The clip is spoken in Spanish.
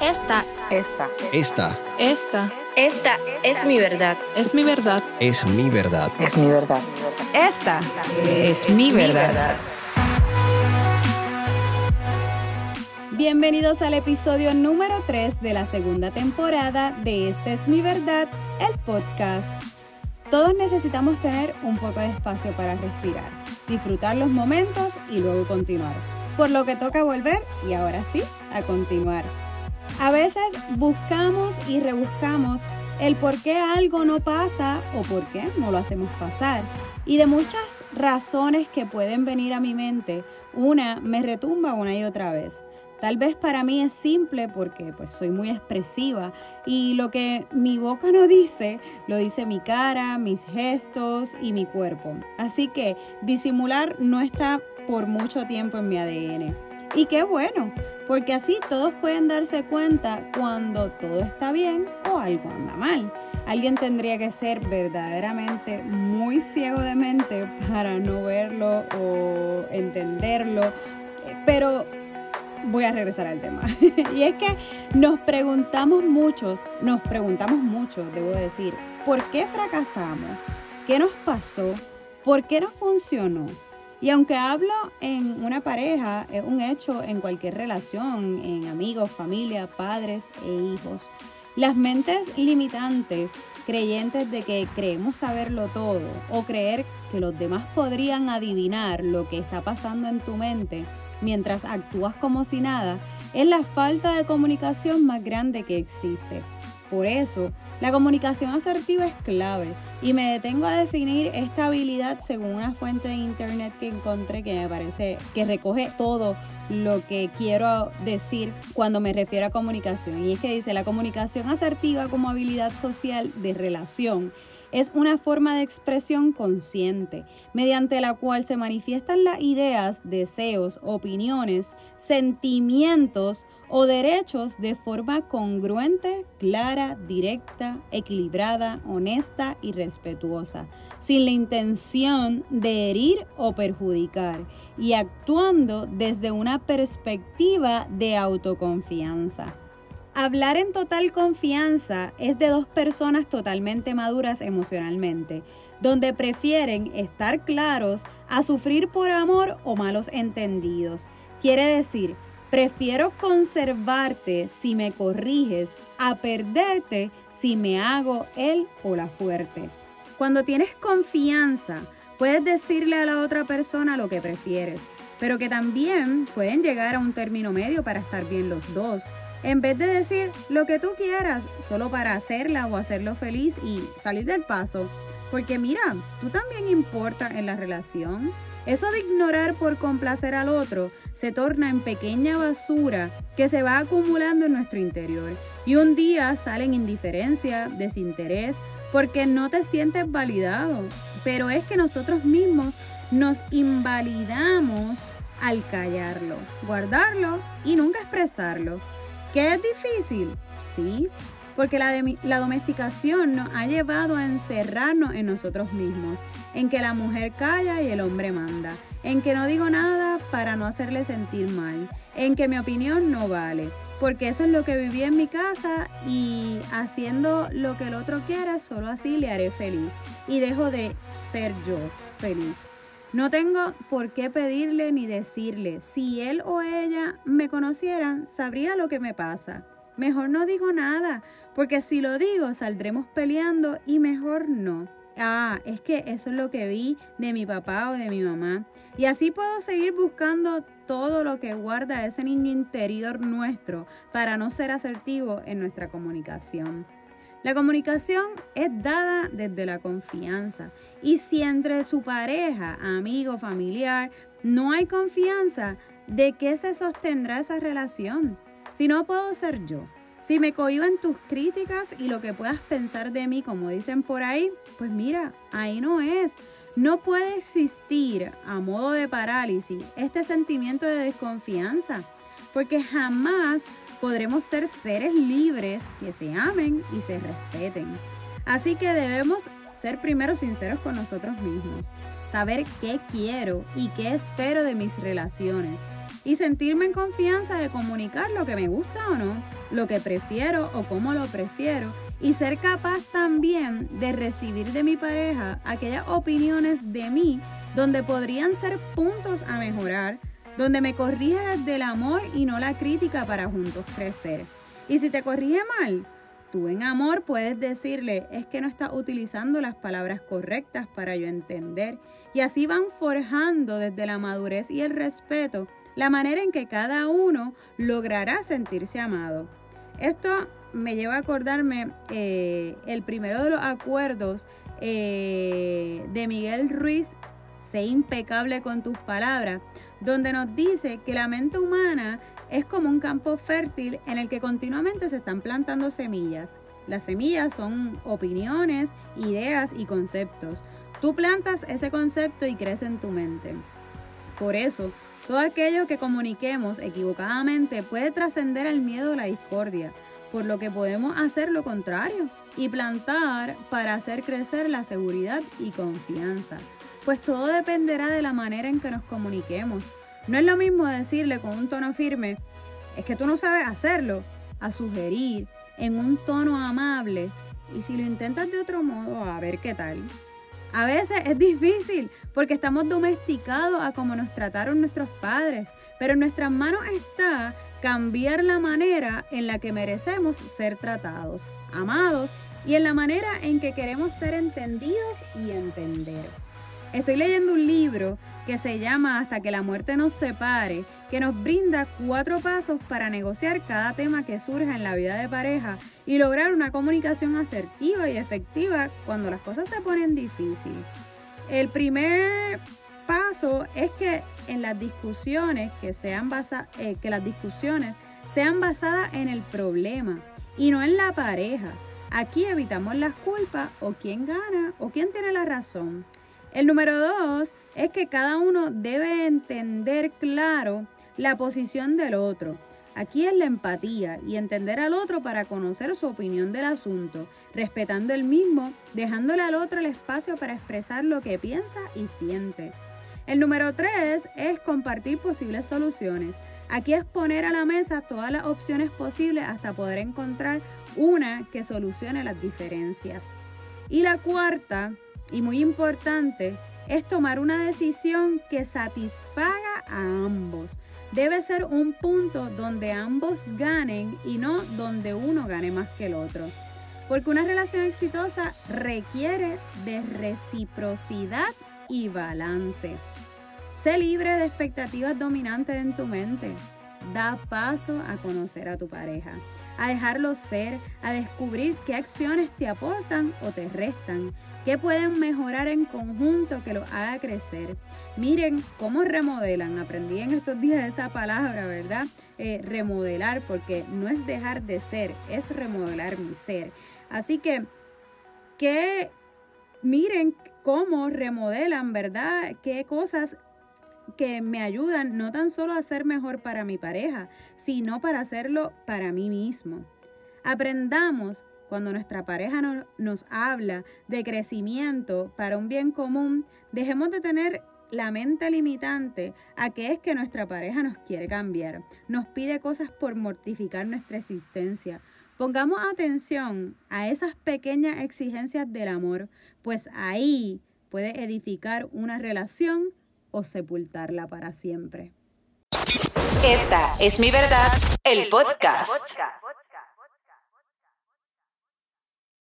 Esta, Esta. Esta esta Esta es mi verdad. es mi verdad. es mi verdad. Es mi verdad. Esta es mi verdad. Bienvenidos al episodio número 3 de la segunda temporada de Esta es mi verdad, el podcast. Todos necesitamos tener un poco de espacio para respirar, disfrutar los momentos y luego continuar. Por lo que toca volver y ahora sí, a continuar. A veces buscamos y rebuscamos el por qué algo no pasa o por qué no lo hacemos pasar. Y de muchas razones que pueden venir a mi mente, una me retumba una y otra vez. Tal vez para mí es simple porque pues soy muy expresiva y lo que mi boca no dice, lo dice mi cara, mis gestos y mi cuerpo. Así que disimular no está por mucho tiempo en mi ADN. Y qué bueno, porque así todos pueden darse cuenta cuando todo está bien o algo anda mal. Alguien tendría que ser verdaderamente muy ciego de mente para no verlo o entenderlo. Pero voy a regresar al tema. y es que nos preguntamos muchos, nos preguntamos mucho, debo decir, ¿por qué fracasamos? ¿Qué nos pasó? ¿Por qué no funcionó? Y aunque hablo en una pareja, es un hecho en cualquier relación, en amigos, familia, padres e hijos. Las mentes limitantes, creyentes de que creemos saberlo todo o creer que los demás podrían adivinar lo que está pasando en tu mente mientras actúas como si nada, es la falta de comunicación más grande que existe. Por eso, la comunicación asertiva es clave y me detengo a definir esta habilidad según una fuente de internet que encontré que me parece que recoge todo lo que quiero decir cuando me refiero a comunicación. Y es que dice, la comunicación asertiva como habilidad social de relación es una forma de expresión consciente, mediante la cual se manifiestan las ideas, deseos, opiniones, sentimientos o derechos de forma congruente, clara, directa, equilibrada, honesta y respetuosa, sin la intención de herir o perjudicar, y actuando desde una perspectiva de autoconfianza. Hablar en total confianza es de dos personas totalmente maduras emocionalmente, donde prefieren estar claros a sufrir por amor o malos entendidos. Quiere decir, prefiero conservarte si me corriges a perderte si me hago él o la fuerte. Cuando tienes confianza, puedes decirle a la otra persona lo que prefieres, pero que también pueden llegar a un término medio para estar bien los dos. En vez de decir lo que tú quieras solo para hacerla o hacerlo feliz y salir del paso. Porque mira, tú también importas en la relación. Eso de ignorar por complacer al otro se torna en pequeña basura que se va acumulando en nuestro interior. Y un día salen indiferencia, desinterés, porque no te sientes validado. Pero es que nosotros mismos nos invalidamos al callarlo, guardarlo y nunca expresarlo. ¿Qué es difícil? Sí, porque la, de- la domesticación nos ha llevado a encerrarnos en nosotros mismos, en que la mujer calla y el hombre manda, en que no digo nada para no hacerle sentir mal, en que mi opinión no vale, porque eso es lo que viví en mi casa y haciendo lo que el otro quiere, solo así le haré feliz y dejo de ser yo feliz. No tengo por qué pedirle ni decirle. Si él o ella me conocieran, sabría lo que me pasa. Mejor no digo nada, porque si lo digo saldremos peleando y mejor no. Ah, es que eso es lo que vi de mi papá o de mi mamá. Y así puedo seguir buscando todo lo que guarda ese niño interior nuestro para no ser asertivo en nuestra comunicación. La comunicación es dada desde la confianza y si entre su pareja, amigo, familiar no hay confianza, ¿de qué se sostendrá esa relación? Si no puedo ser yo, si me cohiben tus críticas y lo que puedas pensar de mí, como dicen por ahí, pues mira, ahí no es. No puede existir a modo de parálisis este sentimiento de desconfianza, porque jamás podremos ser seres libres que se amen y se respeten. Así que debemos ser primero sinceros con nosotros mismos, saber qué quiero y qué espero de mis relaciones, y sentirme en confianza de comunicar lo que me gusta o no, lo que prefiero o cómo lo prefiero y ser capaz también de recibir de mi pareja aquellas opiniones de mí donde podrían ser puntos a mejorar, donde me corrige desde el amor y no la crítica para juntos crecer. Y si te corrige mal, tú en amor puedes decirle, es que no estás utilizando las palabras correctas para yo entender. Y así van forjando desde la madurez y el respeto la manera en que cada uno logrará sentirse amado. Esto me lleva a acordarme eh, el primero de los acuerdos eh, de Miguel Ruiz, sé impecable con tus palabras, donde nos dice que la mente humana es como un campo fértil en el que continuamente se están plantando semillas. Las semillas son opiniones, ideas y conceptos. Tú plantas ese concepto y crece en tu mente. Por eso, todo aquello que comuniquemos equivocadamente puede trascender el miedo o la discordia, por lo que podemos hacer lo contrario y plantar para hacer crecer la seguridad y confianza. Pues todo dependerá de la manera en que nos comuniquemos. No es lo mismo decirle con un tono firme, es que tú no sabes hacerlo, a sugerir en un tono amable y si lo intentas de otro modo, a ver qué tal. A veces es difícil porque estamos domesticados a como nos trataron nuestros padres, pero en nuestras manos está cambiar la manera en la que merecemos ser tratados, amados y en la manera en que queremos ser entendidos y entender. Estoy leyendo un libro que se llama Hasta que la muerte nos separe, que nos brinda cuatro pasos para negociar cada tema que surja en la vida de pareja y lograr una comunicación asertiva y efectiva cuando las cosas se ponen difíciles. El primer paso es que en las discusiones que sean basadas, eh, que las discusiones sean basadas en el problema y no en la pareja. Aquí evitamos las culpas o quién gana o quién tiene la razón. El número dos es que cada uno debe entender claro la posición del otro. Aquí es la empatía y entender al otro para conocer su opinión del asunto, respetando el mismo, dejándole al otro el espacio para expresar lo que piensa y siente. El número tres es compartir posibles soluciones. Aquí es poner a la mesa todas las opciones posibles hasta poder encontrar una que solucione las diferencias. Y la cuarta y muy importante es tomar una decisión que satisfaga a ambos. Debe ser un punto donde ambos ganen y no donde uno gane más que el otro. Porque una relación exitosa requiere de reciprocidad y balance. Sé libre de expectativas dominantes en tu mente. Da paso a conocer a tu pareja, a dejarlo ser, a descubrir qué acciones te aportan o te restan ¿Qué pueden mejorar en conjunto que los haga crecer? Miren cómo remodelan. Aprendí en estos días esa palabra, ¿verdad? Eh, remodelar, porque no es dejar de ser, es remodelar mi ser. Así que, que miren cómo remodelan, ¿verdad? Qué cosas que me ayudan no tan solo a ser mejor para mi pareja, sino para hacerlo para mí mismo. Aprendamos cuando nuestra pareja nos habla de crecimiento para un bien común, dejemos de tener la mente limitante a que es que nuestra pareja nos quiere cambiar, nos pide cosas por mortificar nuestra existencia. Pongamos atención a esas pequeñas exigencias del amor, pues ahí puede edificar una relación o sepultarla para siempre. Esta es mi verdad, el podcast.